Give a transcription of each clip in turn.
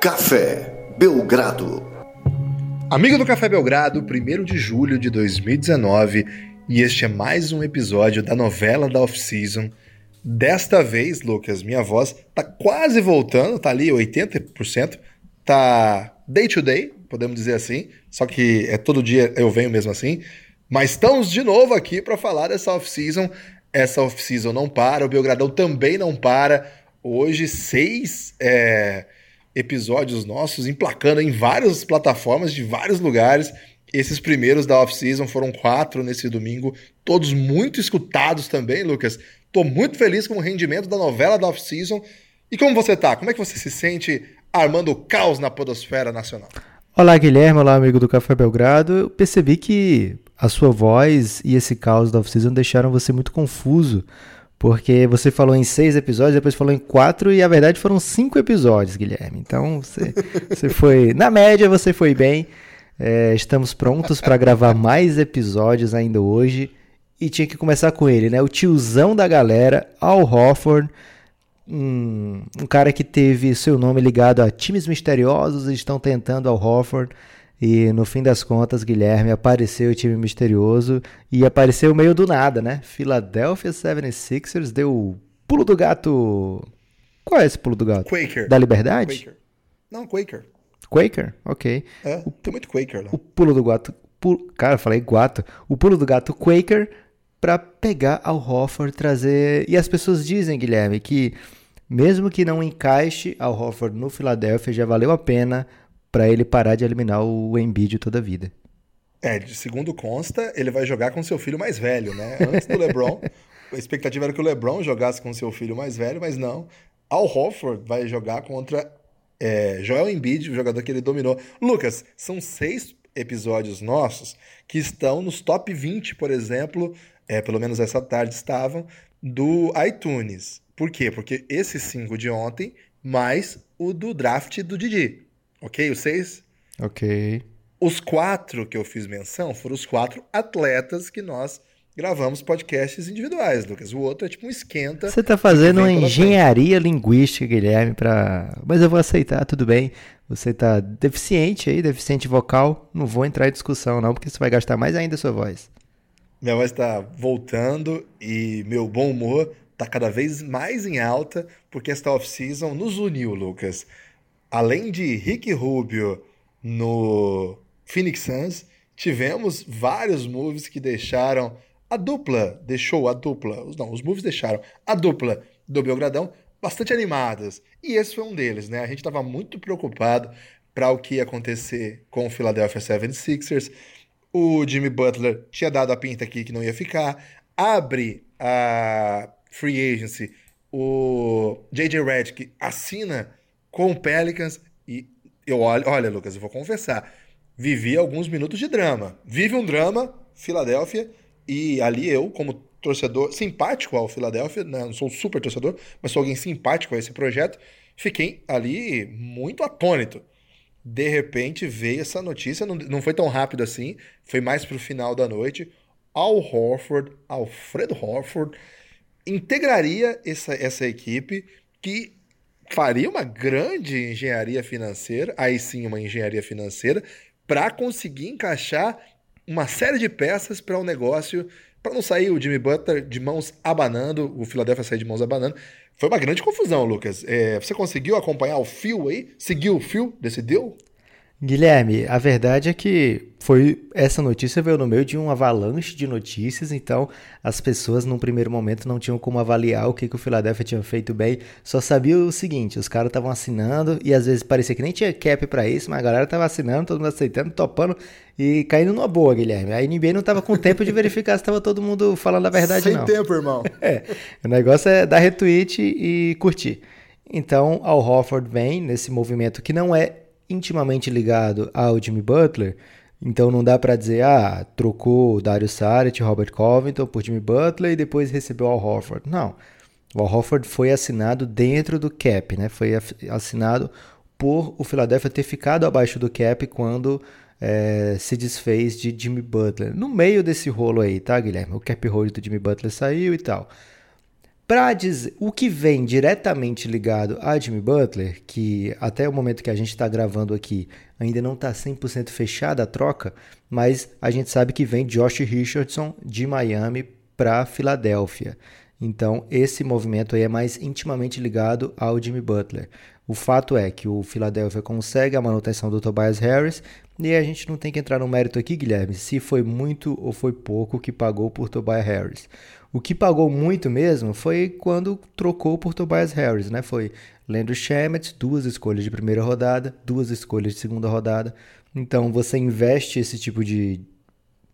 Café Belgrado. Amigo do Café Belgrado, 1 de julho de 2019, e este é mais um episódio da novela da off-season. Desta vez, Lucas, minha voz tá quase voltando, tá ali 80%, tá day to day, podemos dizer assim, só que é todo dia eu venho mesmo assim. Mas estamos de novo aqui para falar dessa off-season. Essa off-season não para, o Belgradão também não para. Hoje, seis é, episódios nossos emplacando em várias plataformas de vários lugares. Esses primeiros da off-season foram quatro nesse domingo, todos muito escutados também, Lucas. Tô muito feliz com o rendimento da novela da off-season. E como você tá? Como é que você se sente armando o caos na podosfera nacional? Olá, Guilherme. Olá, amigo do Café Belgrado. Eu percebi que a sua voz e esse caos da off-season deixaram você muito confuso porque você falou em seis episódios, depois falou em quatro, e a verdade foram cinco episódios, Guilherme. Então você, você foi. Na média, você foi bem. É, estamos prontos para gravar mais episódios ainda hoje. E tinha que começar com ele, né? O tiozão da galera, Al Hofford. Um, um cara que teve seu nome ligado a times misteriosos e estão tentando Al Hofford. E no fim das contas, Guilherme, apareceu o time misterioso e apareceu meio do nada, né? Philadelphia 76ers deu pulo do gato. Qual é esse pulo do gato? Quaker. Da Liberdade? Quaker. Não, Quaker. Quaker? Ok. É, o, tem muito Quaker lá. O pulo do gato. Pulo, cara, eu falei gato. O pulo do gato Quaker para pegar ao Hofford trazer. E as pessoas dizem, Guilherme, que mesmo que não encaixe ao Hofford no Philadelphia, já valeu a pena para ele parar de eliminar o Embiid toda a vida. É, segundo consta, ele vai jogar com seu filho mais velho, né? Antes do LeBron, a expectativa era que o LeBron jogasse com seu filho mais velho, mas não. Al Horford vai jogar contra é, Joel Embiid, o jogador que ele dominou. Lucas, são seis episódios nossos que estão nos top 20, por exemplo, é, pelo menos essa tarde estavam, do iTunes. Por quê? Porque esses cinco de ontem, mais o do draft do Didi. Ok? Os seis? Ok. Os quatro que eu fiz menção foram os quatro atletas que nós gravamos podcasts individuais, Lucas. O outro é tipo um esquenta. Você tá fazendo uma engenharia linguística, Guilherme, para. Mas eu vou aceitar, tudo bem. Você tá deficiente aí, deficiente vocal. Não vou entrar em discussão, não, porque você vai gastar mais ainda a sua voz. Minha voz está voltando e meu bom humor tá cada vez mais em alta, porque esta off-season nos uniu, Lucas além de Rick Rubio no Phoenix Suns, tivemos vários moves que deixaram a dupla, deixou a dupla, não, os moves deixaram a dupla do Belgradão bastante animadas. E esse foi um deles, né? A gente estava muito preocupado para o que ia acontecer com o Philadelphia 76ers. O Jimmy Butler tinha dado a pinta aqui que não ia ficar. Abre a free agency. O JJ Redick assina com o Pelicans e eu olho, olha, Lucas, eu vou confessar, vivi alguns minutos de drama. Vive um drama, Filadélfia, e ali eu, como torcedor simpático ao Filadélfia, né, não sou super torcedor, mas sou alguém simpático a esse projeto, fiquei ali muito atônito. De repente veio essa notícia, não, não foi tão rápido assim, foi mais pro final da noite. Al Horford, Alfredo Horford, integraria essa, essa equipe que faria uma grande engenharia financeira, aí sim uma engenharia financeira, para conseguir encaixar uma série de peças para um negócio, para não sair o Jimmy Butler de mãos abanando, o Philadelphia sair de mãos abanando. Foi uma grande confusão, Lucas. É, você conseguiu acompanhar o fio aí? Seguiu o fio desse deal? Guilherme, a verdade é que foi essa notícia veio no meio de um avalanche de notícias, então as pessoas num primeiro momento não tinham como avaliar o que, que o Philadelphia tinha feito bem, só sabia o seguinte, os caras estavam assinando e às vezes parecia que nem tinha cap para isso, mas a galera tava assinando, todo mundo aceitando, topando e caindo numa boa, Guilherme. A NBA não tava com tempo de verificar se tava todo mundo falando a verdade Sem não. Sem tempo, irmão. É, o negócio é dar retweet e curtir. Então, Al Hofford vem nesse movimento que não é intimamente ligado ao Jimmy Butler, então não dá para dizer, ah, trocou o Dario Saric, Robert Covington por Jimmy Butler e depois recebeu o Al Horford. Não. O Al Horford foi assinado dentro do cap, né? Foi assinado por o Philadelphia ter ficado abaixo do cap quando é, se desfez de Jimmy Butler. No meio desse rolo aí, tá, Guilherme? O cap hold do Jimmy Butler saiu e tal. Para dizer o que vem diretamente ligado a Jimmy Butler, que até o momento que a gente está gravando aqui ainda não está 100% fechada a troca, mas a gente sabe que vem Josh Richardson de Miami para Filadélfia. Então, esse movimento aí é mais intimamente ligado ao Jimmy Butler. O fato é que o Philadelphia consegue a manutenção do Tobias Harris e a gente não tem que entrar no mérito aqui, Guilherme, se foi muito ou foi pouco que pagou por Tobias Harris. O que pagou muito mesmo foi quando trocou por Tobias Harris, né? Foi Landry Shamet, duas escolhas de primeira rodada, duas escolhas de segunda rodada. Então, você investe esse tipo de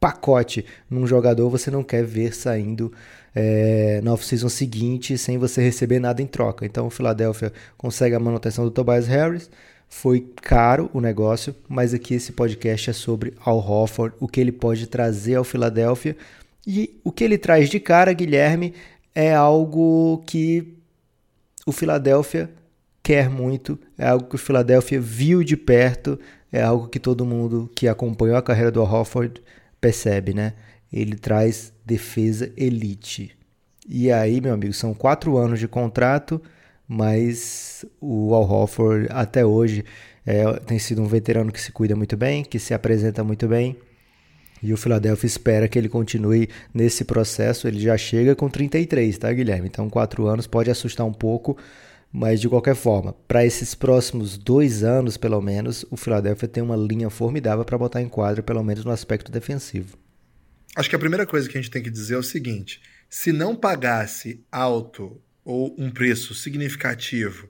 pacote num jogador, você não quer ver saindo é, na off-season seguinte sem você receber nada em troca. Então o Philadelphia consegue a manutenção do Tobias Harris. Foi caro o negócio, mas aqui esse podcast é sobre Al Hofford, o que ele pode trazer ao Philadelphia. E o que ele traz de cara, Guilherme, é algo que o Philadelphia quer muito, é algo que o Philadelphia viu de perto, é algo que todo mundo que acompanhou a carreira do Al Hofford percebe, né? ele traz defesa elite. E aí, meu amigo, são quatro anos de contrato, mas o Al Horford até hoje é, tem sido um veterano que se cuida muito bem, que se apresenta muito bem. E o Philadelphia espera que ele continue nesse processo. Ele já chega com 33, tá, Guilherme? Então, quatro anos pode assustar um pouco, mas de qualquer forma, para esses próximos dois anos, pelo menos, o Philadelphia tem uma linha formidável para botar em quadro, pelo menos no aspecto defensivo. Acho que a primeira coisa que a gente tem que dizer é o seguinte: se não pagasse alto ou um preço significativo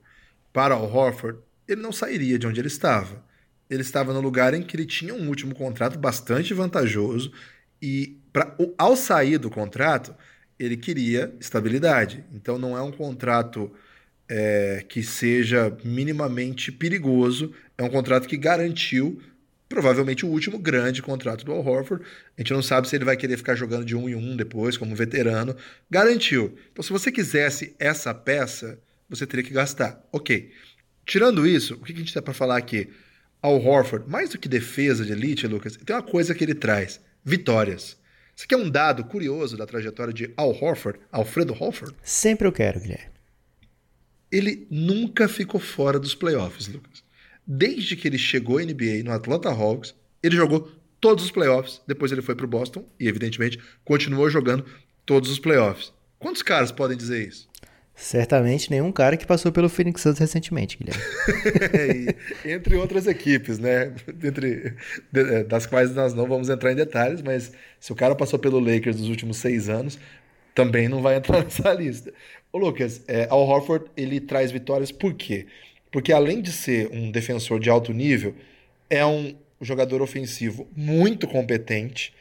para o Horford, ele não sairia de onde ele estava. Ele estava no lugar em que ele tinha um último contrato bastante vantajoso e pra, ao sair do contrato, ele queria estabilidade. Então não é um contrato é, que seja minimamente perigoso, é um contrato que garantiu provavelmente o último grande contrato do Al Horford. A gente não sabe se ele vai querer ficar jogando de um em um depois, como veterano. Garantiu. Então, se você quisesse essa peça, você teria que gastar. Ok. Tirando isso, o que a gente tem para falar aqui? Al Horford, mais do que defesa de elite, Lucas, tem uma coisa que ele traz: vitórias. Isso aqui é um dado curioso da trajetória de Al Horford, Alfredo Horford? Sempre eu quero, Guilherme. Ele nunca ficou fora dos playoffs, Lucas. Desde que ele chegou à NBA no Atlanta Hawks, ele jogou todos os playoffs. Depois ele foi para o Boston e, evidentemente, continuou jogando todos os playoffs. Quantos caras podem dizer isso? Certamente nenhum cara que passou pelo Phoenix Suns recentemente, Guilherme. entre outras equipes, né? Entre, é, das quais nós não vamos entrar em detalhes, mas se o cara passou pelo Lakers nos últimos seis anos, também não vai entrar nessa lista. Ô Lucas, é, Al Horford, ele traz vitórias por quê? Porque além de ser um defensor de alto nível, é um jogador ofensivo muito competente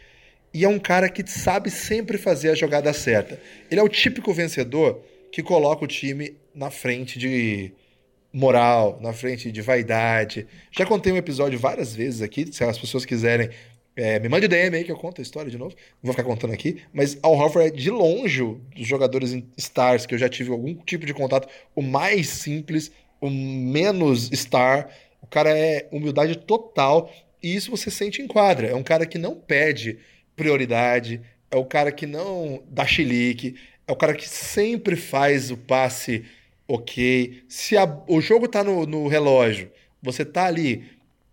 e é um cara que sabe sempre fazer a jogada certa. Ele é o típico vencedor que coloca o time na frente de moral, na frente de vaidade. Já contei um episódio várias vezes aqui, se as pessoas quiserem, é, me mande DM aí que eu conto a história de novo. Não vou ficar contando aqui, mas Al Horford é de longe dos jogadores stars que eu já tive algum tipo de contato, o mais simples o menos star. O cara é humildade total. E isso você sente em quadra. É um cara que não pede prioridade. É o cara que não dá chilique. É o cara que sempre faz o passe ok. Se a, o jogo tá no, no relógio, você tá ali,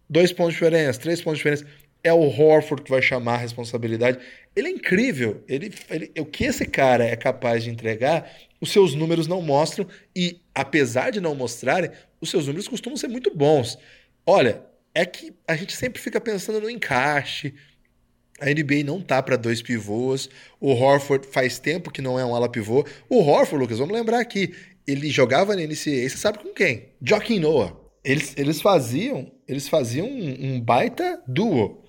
dois pontos de diferença, três pontos de diferença, é o Horford que vai chamar a responsabilidade. Ele é incrível. Ele, ele, o que esse cara é capaz de entregar os seus números não mostram e, apesar de não mostrarem, os seus números costumam ser muito bons. Olha, é que a gente sempre fica pensando no encaixe. A NBA não tá para dois pivôs. O Horford faz tempo que não é um ala pivô. O Horford, Lucas, vamos lembrar aqui, ele jogava na NCAA, você sabe com quem? Joaquim Noah. Eles, eles faziam, eles faziam um, um baita duo.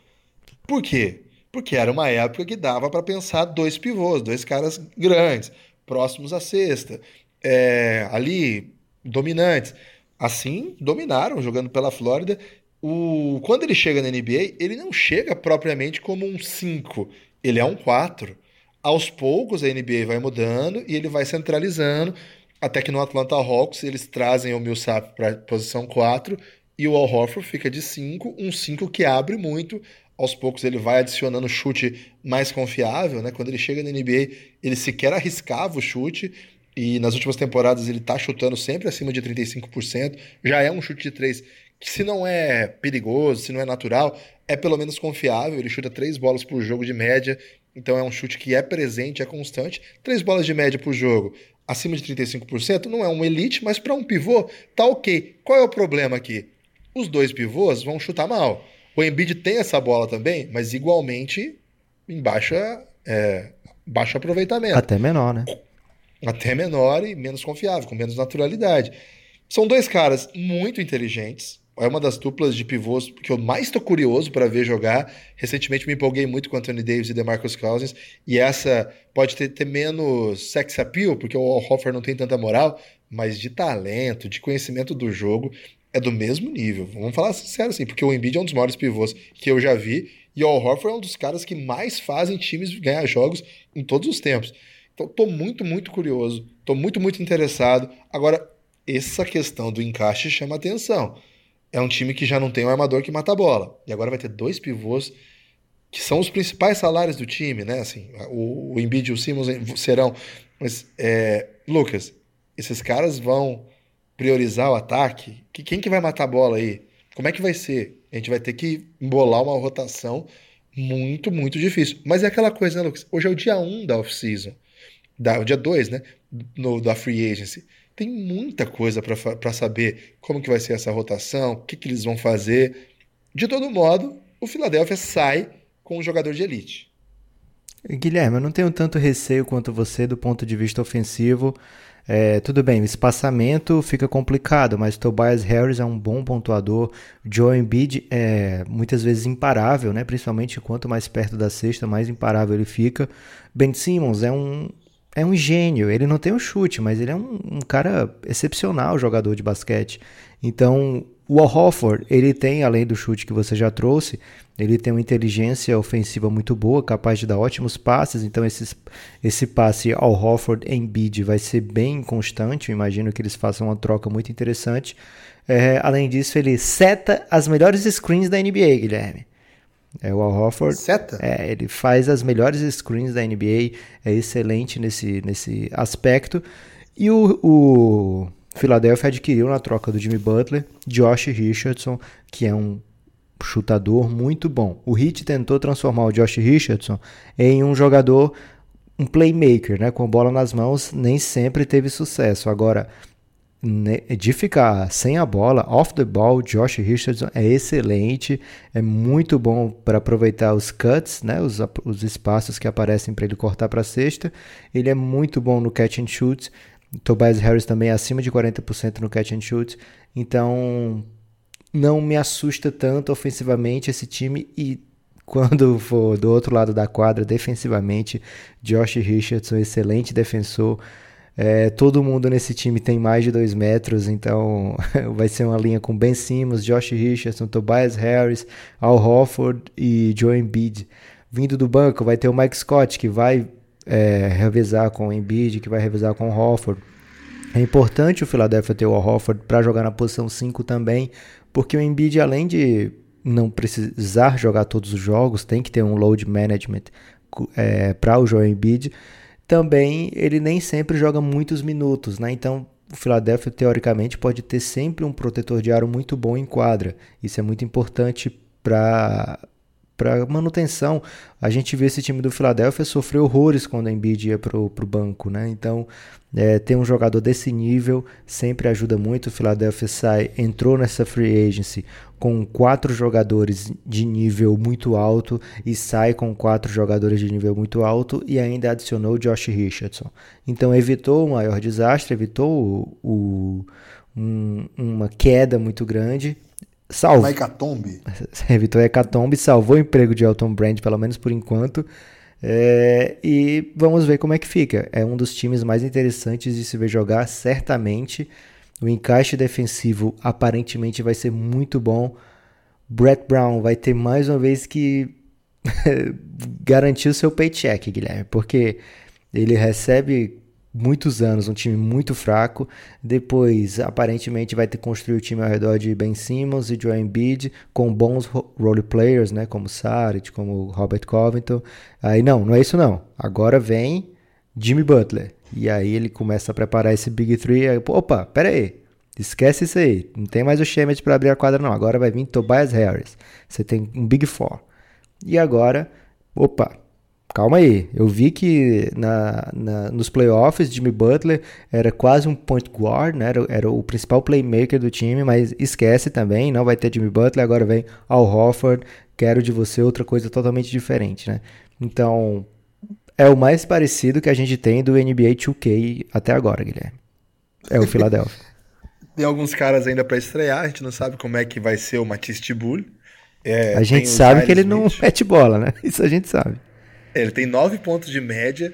Por quê? Porque era uma época que dava para pensar dois pivôs, dois caras grandes próximos à sexta, é, ali dominantes. Assim, dominaram jogando pela Flórida. O, quando ele chega na NBA, ele não chega propriamente como um 5, ele é um 4. Aos poucos a NBA vai mudando e ele vai centralizando, até que no Atlanta Hawks eles trazem o Millsap para posição 4 e o Al Horford fica de 5, um 5 que abre muito, aos poucos ele vai adicionando chute mais confiável, né? Quando ele chega na NBA, ele sequer arriscava o chute e nas últimas temporadas ele tá chutando sempre acima de 35%. Já é um chute de três que, se não é perigoso, se não é natural, é pelo menos confiável. Ele chuta três bolas por jogo de média, então é um chute que é presente, é constante. Três bolas de média por jogo, acima de 35%, não é um elite, mas para um pivô tá ok. Qual é o problema aqui? Os dois pivôs vão chutar mal. O Embiid tem essa bola também, mas igualmente em baixa, é, baixo aproveitamento. Até menor, né? Até menor e menos confiável, com menos naturalidade. São dois caras muito inteligentes. É uma das duplas de pivôs que eu mais estou curioso para ver jogar. Recentemente me empolguei muito com Anthony Davis e DeMarcus Cousins. E essa pode ter, ter menos sex appeal, porque o Hoffer não tem tanta moral, mas de talento, de conhecimento do jogo, é do mesmo nível. Vamos falar sincero assim, porque o Embiid é um dos maiores pivôs que eu já vi e o Horford é um dos caras que mais fazem times ganhar jogos em todos os tempos. Então, tô muito, muito curioso, tô muito, muito interessado. Agora, essa questão do encaixe chama atenção. É um time que já não tem um armador que mata a bola. E agora vai ter dois pivôs que são os principais salários do time, né? Assim, o, o Embiid e o Simmons serão. Mas, é, Lucas, esses caras vão priorizar o ataque, que, quem que vai matar a bola aí? Como é que vai ser? A gente vai ter que embolar uma rotação muito, muito difícil. Mas é aquela coisa, né, Lucas? Hoje é o dia 1 um da off-season. o dia 2, né? No, da free agency. Tem muita coisa para saber como que vai ser essa rotação, o que, que eles vão fazer. De todo modo, o Philadelphia sai com um jogador de elite. Guilherme, eu não tenho tanto receio quanto você do ponto de vista ofensivo. É, tudo bem, o espaçamento fica complicado, mas Tobias Harris é um bom pontuador. Joe Embiid é muitas vezes imparável, né? principalmente quanto mais perto da cesta, mais imparável ele fica. Ben Simmons é um, é um gênio. Ele não tem um chute, mas ele é um, um cara excepcional jogador de basquete. Então, o Al Hofford, ele tem, além do chute que você já trouxe, ele tem uma inteligência ofensiva muito boa, capaz de dar ótimos passes. Então, esses, esse passe ao Hofford em bid vai ser bem constante. Eu imagino que eles façam uma troca muito interessante. É, além disso, ele seta as melhores screens da NBA, Guilherme. É, o Al Hofford. Seta? É, ele faz as melhores screens da NBA, é excelente nesse, nesse aspecto. E o, o Philadelphia adquiriu na troca do Jimmy Butler Josh Richardson, que é um chutador muito bom. O Heat tentou transformar o Josh Richardson em um jogador, um playmaker, né, com bola nas mãos, nem sempre teve sucesso. Agora, de ficar sem a bola, off the ball, Josh Richardson é excelente, é muito bom para aproveitar os cuts, né, os, os espaços que aparecem para ele cortar para a cesta. Ele é muito bom no catch and shoot. Tobias Harris também é acima de 40% no catch and shoot. Então, não me assusta tanto ofensivamente esse time e quando for do outro lado da quadra, defensivamente, Josh Richardson, excelente defensor. É, todo mundo nesse time tem mais de 2 metros, então vai ser uma linha com Ben Simmons, Josh Richardson, Tobias Harris, Al Hofford e Joe Embiid. Vindo do banco vai ter o Mike Scott, que vai é, revezar com o Embiid, que vai revezar com o Hofford. É importante o Philadelphia ter o Hofford para jogar na posição 5 também, porque o Embiid, além de não precisar jogar todos os jogos, tem que ter um load management é, para o Joel Embiid, também ele nem sempre joga muitos minutos, né? Então o Philadelphia teoricamente pode ter sempre um protetor de aro muito bom em quadra. Isso é muito importante para para manutenção. A gente vê esse time do Philadelphia sofrer horrores quando o Embiid ia para o banco, né? Então, é, ter um jogador desse nível sempre ajuda muito. O Philadelphia sai, entrou nessa free agency com quatro jogadores de nível muito alto e sai com quatro jogadores de nível muito alto e ainda adicionou Josh Richardson. Então evitou o maior desastre, evitou o, o um, uma queda muito grande salvou. Hecatombe. Evitou a hecatombe, salvou o emprego de Elton Brand, pelo menos por enquanto. É, e vamos ver como é que fica. É um dos times mais interessantes de se ver jogar, certamente. O encaixe defensivo aparentemente vai ser muito bom. Brett Brown vai ter mais uma vez que garantir o seu paycheck, Guilherme, porque ele recebe muitos anos, um time muito fraco. Depois, aparentemente, vai ter construído o time ao redor de Ben Simmons e Joel Embiid, com bons role players, né, como Saric, como Robert Covington. Aí não, não é isso não. Agora vem Jimmy Butler. E aí ele começa a preparar esse Big Three. Aí, opa, pera aí. Esquece isso aí. Não tem mais o Shemet para abrir a quadra, não. Agora vai vir Tobias Harris. Você tem um Big Four. E agora, opa, calma aí. Eu vi que na, na, nos playoffs, Jimmy Butler era quase um point guard, né? Era, era, o principal playmaker do time, mas esquece também, não vai ter Jimmy Butler, agora vem Al Hofford. Quero de você outra coisa totalmente diferente, né? Então, é o mais parecido que a gente tem do NBA 2K até agora, Guilherme. É o Philadelphia. tem alguns caras ainda para estrear, a gente não sabe como é que vai ser o Matisse Tibul. É, a gente sabe que ele Smith. não mete bola, né? Isso a gente sabe. É, ele tem nove pontos de média,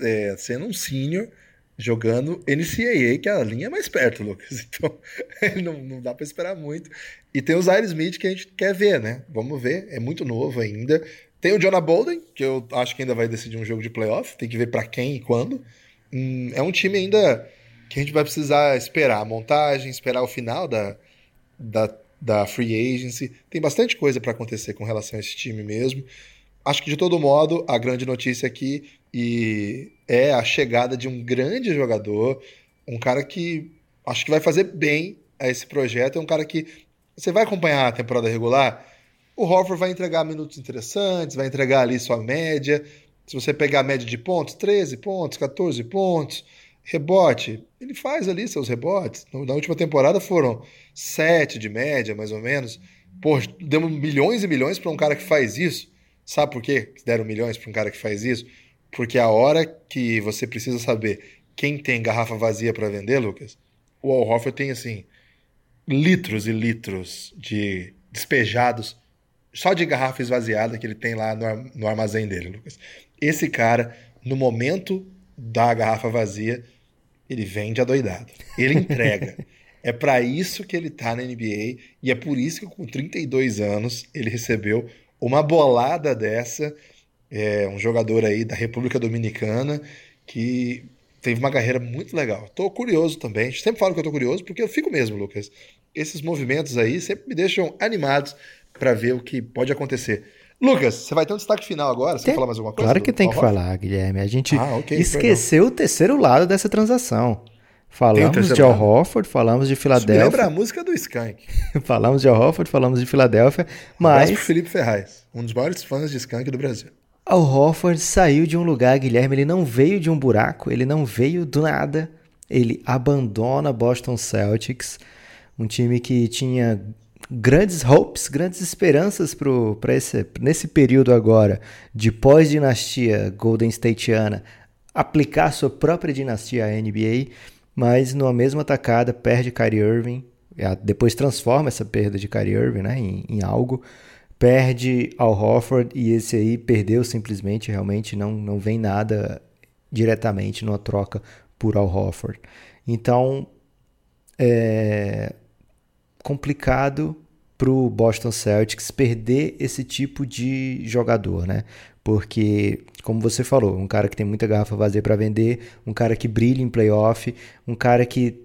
é, sendo um sênior, jogando NCAA, que é a linha mais perto, Lucas. Então, não, não dá para esperar muito. E tem o Zaire Smith que a gente quer ver, né? Vamos ver, é muito novo ainda. Tem o Jonah Bolden, que eu acho que ainda vai decidir um jogo de playoff, tem que ver para quem e quando. Hum, é um time ainda que a gente vai precisar esperar a montagem, esperar o final da, da, da free agency. Tem bastante coisa para acontecer com relação a esse time mesmo. Acho que de todo modo, a grande notícia aqui e é a chegada de um grande jogador, um cara que acho que vai fazer bem a esse projeto. É um cara que você vai acompanhar a temporada regular. O Horford vai entregar minutos interessantes, vai entregar ali sua média. Se você pegar a média de pontos, 13 pontos, 14 pontos. Rebote, ele faz ali seus rebotes. Na última temporada foram sete de média, mais ou menos. Pô, demos milhões e milhões para um cara que faz isso. Sabe por quê que deram milhões para um cara que faz isso? Porque a hora que você precisa saber quem tem garrafa vazia para vender, Lucas, o Al Horford tem assim litros e litros de despejados só de garrafa esvaziada que ele tem lá no, no armazém dele, Lucas. Esse cara, no momento da garrafa vazia, ele vende adoidado. Ele entrega. é para isso que ele tá na NBA e é por isso que com 32 anos ele recebeu uma bolada dessa. É, um jogador aí da República Dominicana que teve uma carreira muito legal. Tô curioso também. Sempre falo que eu tô curioso porque eu fico mesmo, Lucas. Esses movimentos aí sempre me deixam animados para ver o que pode acontecer. Lucas, você vai ter um destaque final agora? Você tem... quer falar mais alguma coisa? Claro que tem que falar, Guilherme. A gente ah, okay, esqueceu perdão. o terceiro lado dessa transação. Falamos de Al Hofford, falamos de Filadélfia. lembra a música do Skank. falamos de Al Hofford, falamos de Filadélfia, mas... Um Felipe Ferraz, um dos maiores fãs de Skank do Brasil. Al Hofford saiu de um lugar, Guilherme, ele não veio de um buraco, ele não veio do nada. Ele abandona Boston Celtics, um time que tinha grandes hopes, grandes esperanças para esse nesse período agora de pós-dinastia Golden Stateana aplicar sua própria dinastia à NBA, mas numa mesma tacada perde Kyrie Irving, depois transforma essa perda de Kyrie Irving né, em, em algo, perde Al Horford e esse aí perdeu simplesmente, realmente não, não vem nada diretamente numa troca por Al Horford. Então, é, complicado para o Boston Celtics perder esse tipo de jogador, né? Porque, como você falou, um cara que tem muita garrafa vazia para vender, um cara que brilha em playoff, um cara que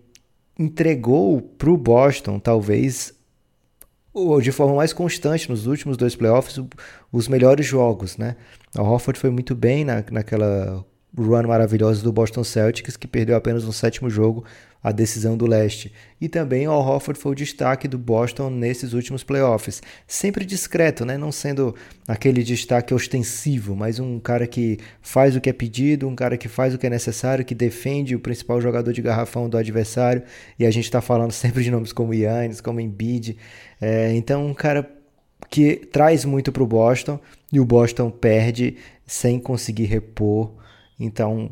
entregou para o Boston, talvez, ou de forma mais constante nos últimos dois playoffs, os melhores jogos, né? O Hofford foi muito bem na, naquela run maravilhosa do Boston Celtics, que perdeu apenas no sétimo jogo a decisão do leste. E também Al Horford foi o destaque do Boston nesses últimos playoffs. Sempre discreto, né? não sendo aquele destaque ostensivo, mas um cara que faz o que é pedido, um cara que faz o que é necessário, que defende o principal jogador de garrafão do adversário. E a gente está falando sempre de nomes como Yannis, como Embiid. É, então, um cara que traz muito para o Boston e o Boston perde sem conseguir repor. Então,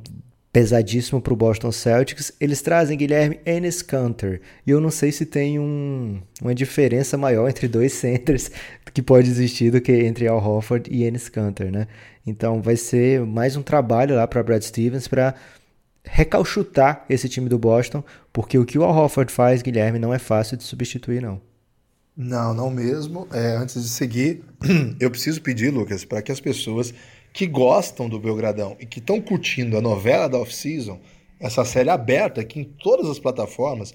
pesadíssimo para o Boston Celtics. Eles trazem Guilherme Enes Kanter. E eu não sei se tem um, uma diferença maior entre dois centers que pode existir do que entre Al Horford e Enes Kanter, né? Então vai ser mais um trabalho lá para Brad Stevens para recalchutar esse time do Boston, porque o que o Al Horford faz, Guilherme, não é fácil de substituir, não. Não, não mesmo. É, antes de seguir, eu preciso pedir, Lucas, para que as pessoas que gostam do Belgradão e que estão curtindo a novela da off-season, essa série aberta aqui em todas as plataformas,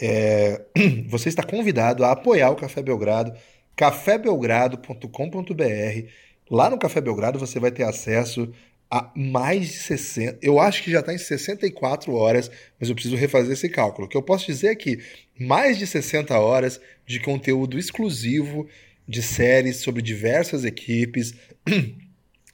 é, você está convidado a apoiar o Café Belgrado, cafébelgrado.com.br. Lá no Café Belgrado você vai ter acesso há mais de 60. Eu acho que já está em 64 horas, mas eu preciso refazer esse cálculo. O que eu posso dizer é que mais de 60 horas de conteúdo exclusivo de séries sobre diversas equipes,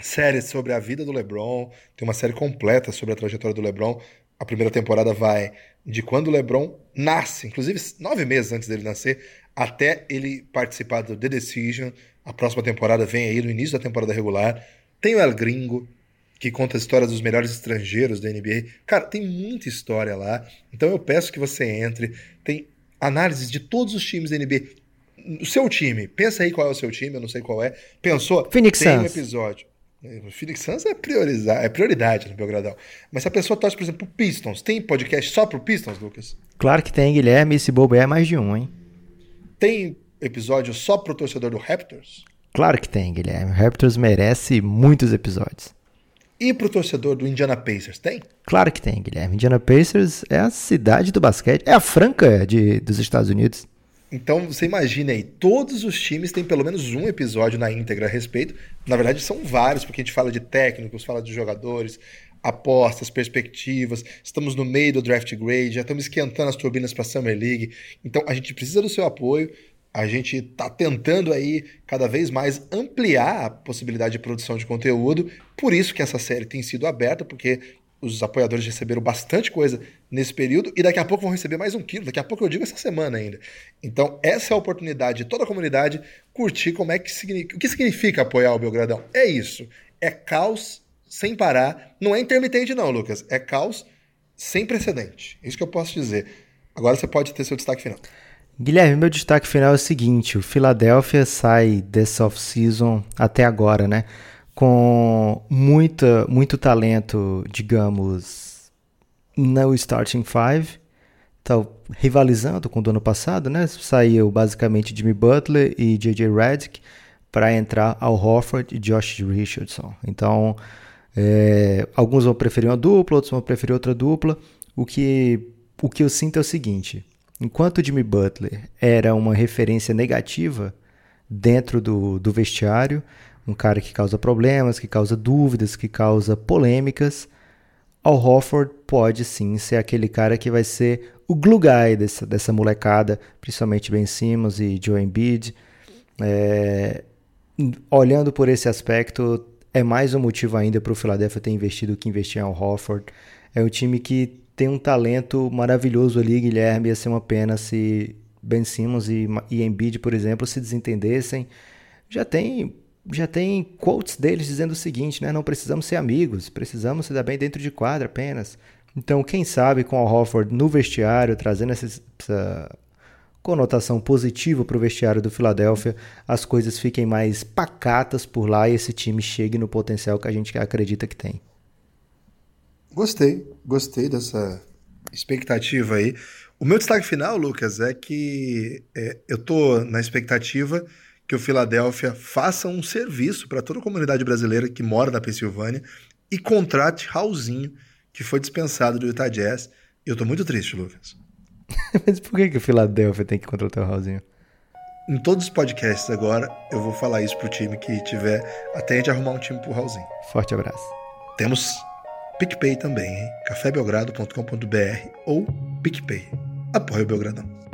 séries sobre a vida do LeBron, tem uma série completa sobre a trajetória do LeBron. A primeira temporada vai de quando o LeBron nasce, inclusive nove meses antes dele nascer, até ele participar do The Decision. A próxima temporada vem aí no início da temporada regular. Tem o El Gringo, que conta a história dos melhores estrangeiros da NBA. Cara, tem muita história lá. Então eu peço que você entre. Tem análises de todos os times da NBA. O seu time, pensa aí qual é o seu time, eu não sei qual é. Pensou? Phoenix tem Suns. um episódio. O Phoenix Suns é priorizar, é prioridade no Belgradão. Mas se a pessoa torce, por exemplo, pro Pistons, tem podcast só pro Pistons, Lucas? Claro que tem, Guilherme, esse bobo é mais de um, hein? Tem episódio só pro torcedor do Raptors? Claro que tem, Guilherme. O Raptors merece muitos episódios. E pro torcedor do Indiana Pacers, tem? Claro que tem, Guilherme. Indiana Pacers é a cidade do basquete, é a Franca de, dos Estados Unidos. Então você imagina aí, todos os times têm pelo menos um episódio na íntegra a respeito. Na verdade, são vários, porque a gente fala de técnicos, fala de jogadores, apostas, perspectivas. Estamos no meio do draft grade, já estamos esquentando as turbinas para a Summer League. Então a gente precisa do seu apoio. A gente está tentando aí cada vez mais ampliar a possibilidade de produção de conteúdo. Por isso que essa série tem sido aberta, porque os apoiadores receberam bastante coisa nesse período e daqui a pouco vão receber mais um quilo. Daqui a pouco eu digo essa semana ainda. Então, essa é a oportunidade de toda a comunidade curtir como é que significa. O que significa apoiar o Belgradão? É isso. É caos sem parar. Não é intermitente, não, Lucas. É caos sem precedente. Isso que eu posso dizer. Agora você pode ter seu destaque final. Guilherme, meu destaque final é o seguinte: o Philadelphia sai dessa off-season até agora, né? Com muita, muito talento, digamos, no starting five. Tá rivalizando com o do ano passado, né? Saiu basicamente Jimmy Butler e J.J. Redick para entrar Al Horford e Josh Richardson. Então, é, alguns vão preferir uma dupla, outros vão preferir outra dupla. O que, o que eu sinto é o seguinte: enquanto Jimmy Butler era uma referência negativa dentro do, do vestiário, um cara que causa problemas, que causa dúvidas, que causa polêmicas, Al Horford pode sim ser aquele cara que vai ser o glue guy dessa, dessa molecada, principalmente Ben Simmons e Joe Embiid. É, olhando por esse aspecto, é mais um motivo ainda para o Philadelphia ter investido que investir em Al Horford. É um time que tem um talento maravilhoso ali, Guilherme. Ia ser uma pena se Ben Simmons e, e Embiid, por exemplo, se desentendessem. Já tem, já tem quotes deles dizendo o seguinte, né? Não precisamos ser amigos, precisamos se dar bem dentro de quadra apenas. Então, quem sabe com o Hofford no vestiário, trazendo essa, essa conotação positiva para o vestiário do Philadelphia, as coisas fiquem mais pacatas por lá e esse time chegue no potencial que a gente acredita que tem. Gostei, gostei dessa expectativa aí. O meu destaque final, Lucas, é que é, eu tô na expectativa que o Philadelphia faça um serviço para toda a comunidade brasileira que mora na Pensilvânia e contrate Raulzinho, que foi dispensado do Utah Jazz. E eu tô muito triste, Lucas. Mas por que, que o Philadelphia tem que contratar o Raulzinho? Em todos os podcasts agora, eu vou falar isso pro time que tiver, até a gente arrumar um time pro Raulzinho. Forte abraço. Temos PicPay também, hein? cafébelgrado.com.br ou PicPay. Apoie o Belgradão.